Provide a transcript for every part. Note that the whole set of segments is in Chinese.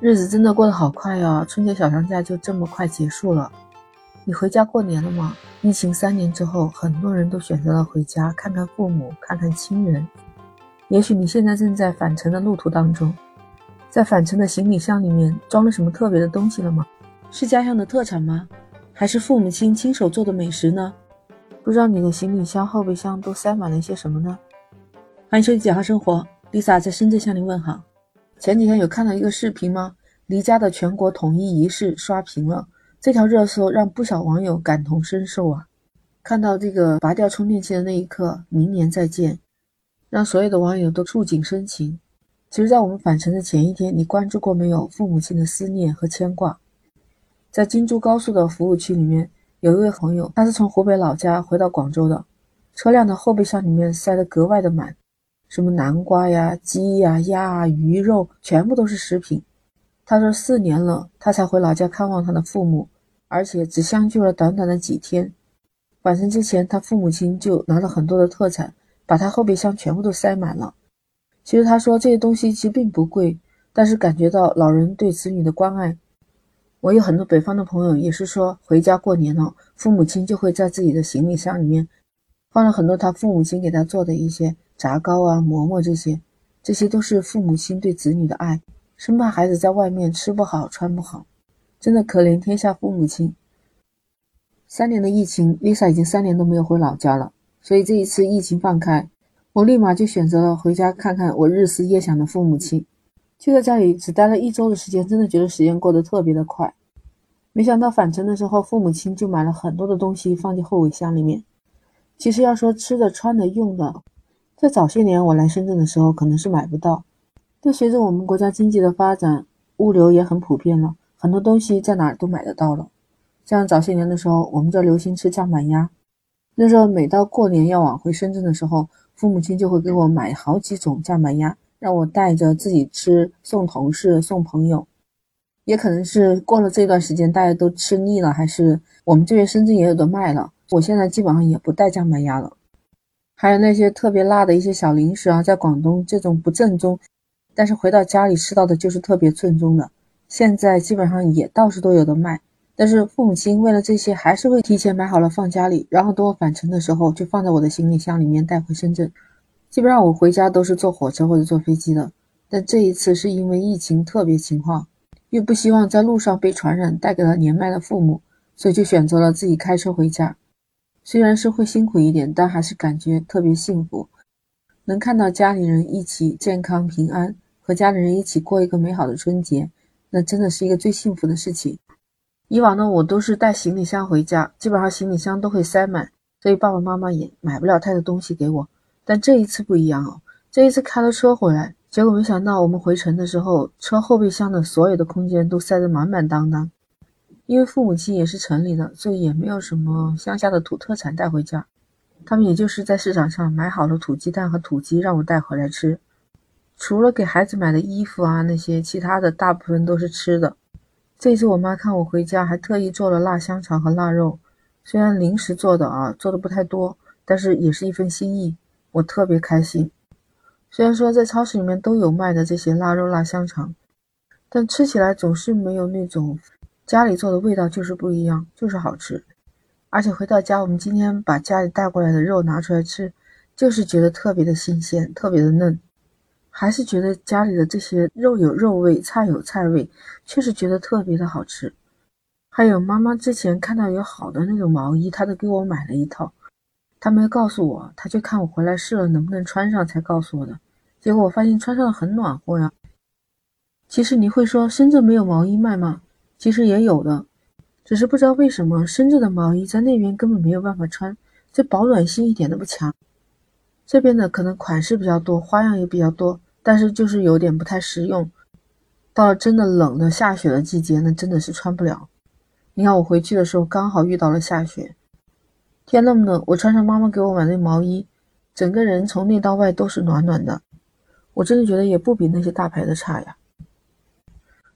日子真的过得好快呀！春节小长假就这么快结束了。你回家过年了吗？疫情三年之后，很多人都选择了回家看看父母，看看亲人。也许你现在正在返程的路途当中，在返程的行李箱里面装了什么特别的东西了吗？是家乡的特产吗？还是父母亲亲手做的美食呢？不知道你的行李箱、后备箱都塞满了一些什么呢？欢迎收听《简化生活》，Lisa 在深圳向您问好。前几天有看到一个视频吗？离家的全国统一仪式刷屏了，这条热搜让不少网友感同身受啊！看到这个拔掉充电器的那一刻，明年再见，让所有的网友都触景生情。其实，在我们返程的前一天，你关注过没有父母亲的思念和牵挂？在京珠高速的服务区里面，有一位朋友，他是从湖北老家回到广州的，车辆的后备箱里面塞得格外的满。什么南瓜呀、鸡呀、鸭啊、鱼肉，全部都是食品。他说四年了，他才回老家看望他的父母，而且只相聚了短短的几天。晚上之前，他父母亲就拿了很多的特产，把他后备箱全部都塞满了。其实他说这些东西其实并不贵，但是感觉到老人对子女的关爱。我有很多北方的朋友也是说，回家过年了，父母亲就会在自己的行李箱里面放了很多他父母亲给他做的一些。炸糕啊，馍馍这些，这些都是父母亲对子女的爱，生怕孩子在外面吃不好穿不好，真的可怜天下父母亲。三年的疫情，Lisa 已经三年都没有回老家了，所以这一次疫情放开，我立马就选择了回家看看我日思夜想的父母亲。就在家里只待了一周的时间，真的觉得时间过得特别的快。没想到返程的时候，父母亲就买了很多的东西放进后备箱里面。其实要说吃的、穿的、用的。在早些年，我来深圳的时候，可能是买不到。但随着我们国家经济的发展，物流也很普遍了，很多东西在哪儿都买得到了。像早些年的时候，我们这流行吃酱板鸭，那时候每到过年要往回深圳的时候，父母亲就会给我买好几种酱板鸭，让我带着自己吃，送同事、送朋友。也可能是过了这段时间，大家都吃腻了，还是我们这边深圳也有的卖了。我现在基本上也不带酱板鸭了。还有那些特别辣的一些小零食啊，在广东这种不正宗，但是回到家里吃到的就是特别正宗的。现在基本上也到处都有的卖，但是父母亲为了这些，还是会提前买好了放家里，然后等我返程的时候就放在我的行李箱里面带回深圳。基本上我回家都是坐火车或者坐飞机的，但这一次是因为疫情特别情况，又不希望在路上被传染带给了年迈的父母，所以就选择了自己开车回家。虽然是会辛苦一点，但还是感觉特别幸福，能看到家里人一起健康平安，和家里人一起过一个美好的春节，那真的是一个最幸福的事情。以往呢，我都是带行李箱回家，基本上行李箱都会塞满，所以爸爸妈妈也买不了太多东西给我。但这一次不一样哦，这一次开了车回来，结果没想到我们回程的时候，车后备箱的所有的空间都塞得满满当当。因为父母亲也是城里的，所以也没有什么乡下的土特产带回家。他们也就是在市场上买好了土鸡蛋和土鸡，让我带回来吃。除了给孩子买的衣服啊那些，其他的大部分都是吃的。这次我妈看我回家，还特意做了腊香肠和腊肉，虽然临时做的啊，做的不太多，但是也是一份心意，我特别开心。虽然说在超市里面都有卖的这些腊肉、腊香肠，但吃起来总是没有那种。家里做的味道就是不一样，就是好吃。而且回到家，我们今天把家里带过来的肉拿出来吃，就是觉得特别的新鲜，特别的嫩，还是觉得家里的这些肉有肉味，菜有菜味，确实觉得特别的好吃。还有妈妈之前看到有好的那种毛衣，她都给我买了一套，她没告诉我，她就看我回来试了能不能穿上才告诉我的。结果我发现穿上很暖和呀。其实你会说深圳没有毛衣卖吗？其实也有的，只是不知道为什么深圳的毛衣在那边根本没有办法穿，这保暖性一点都不强。这边的可能款式比较多，花样也比较多，但是就是有点不太实用。到了真的冷的下雪的季节，那真的是穿不了。你看我回去的时候刚好遇到了下雪，天那么冷，我穿上妈妈给我买的毛衣，整个人从内到外都是暖暖的。我真的觉得也不比那些大牌的差呀。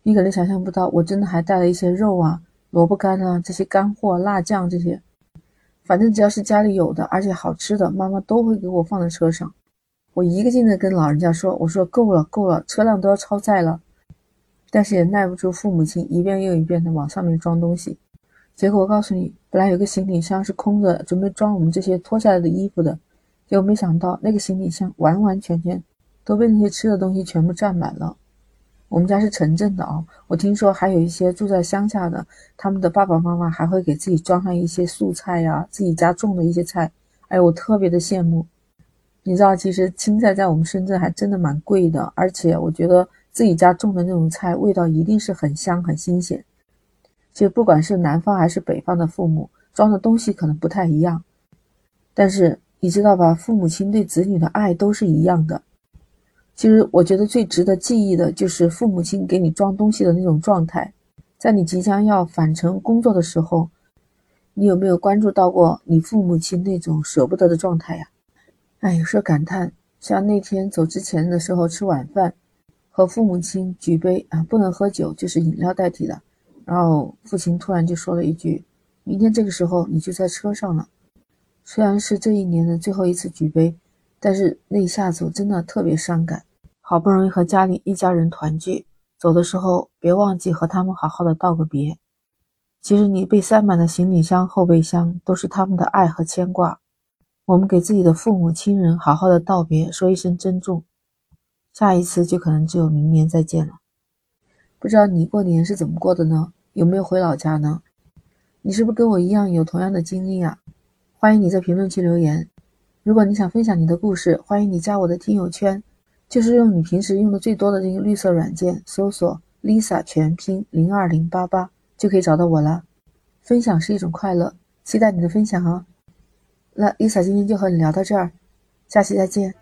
你可能想象不到，我真的还带了一些肉啊、萝卜干啊这些干货、辣酱这些，反正只要是家里有的，而且好吃的，妈妈都会给我放在车上。我一个劲的跟老人家说：“我说够了，够了，车辆都要超载了。”但是也耐不住父母亲一遍又一遍的往上面装东西。结果我告诉你，本来有个行李箱是空的，准备装我们这些脱下来的衣服的，结果没想到那个行李箱完完全全都被那些吃的东西全部占满了。我们家是城镇的啊，我听说还有一些住在乡下的，他们的爸爸妈妈还会给自己装上一些素菜呀，自己家种的一些菜。哎，我特别的羡慕。你知道，其实青菜在我们深圳还真的蛮贵的，而且我觉得自己家种的那种菜味道一定是很香很新鲜。其实不管是南方还是北方的父母，装的东西可能不太一样，但是你知道吧，父母亲对子女的爱都是一样的。其实我觉得最值得记忆的就是父母亲给你装东西的那种状态，在你即将要返程工作的时候，你有没有关注到过你父母亲那种舍不得的状态呀？哎，有时候感叹，像那天走之前的时候吃晚饭，和父母亲举杯啊，不能喝酒，就是饮料代替的。然后父亲突然就说了一句：“明天这个时候你就在车上了。”虽然是这一年的最后一次举杯，但是那一下子我真的特别伤感。好不容易和家里一家人团聚，走的时候别忘记和他们好好的道个别。其实你被塞满的行李箱、后备箱都是他们的爱和牵挂。我们给自己的父母亲人好好的道别，说一声珍重，下一次就可能只有明年再见了。不知道你过年是怎么过的呢？有没有回老家呢？你是不是跟我一样有同样的经历啊？欢迎你在评论区留言。如果你想分享你的故事，欢迎你加我的听友圈，就是用你平时用的最多的这个绿色软件，搜索 Lisa 全拼零二零八八就可以找到我了。分享是一种快乐，期待你的分享哦。那 Lisa 今天就和你聊到这儿，下期再见。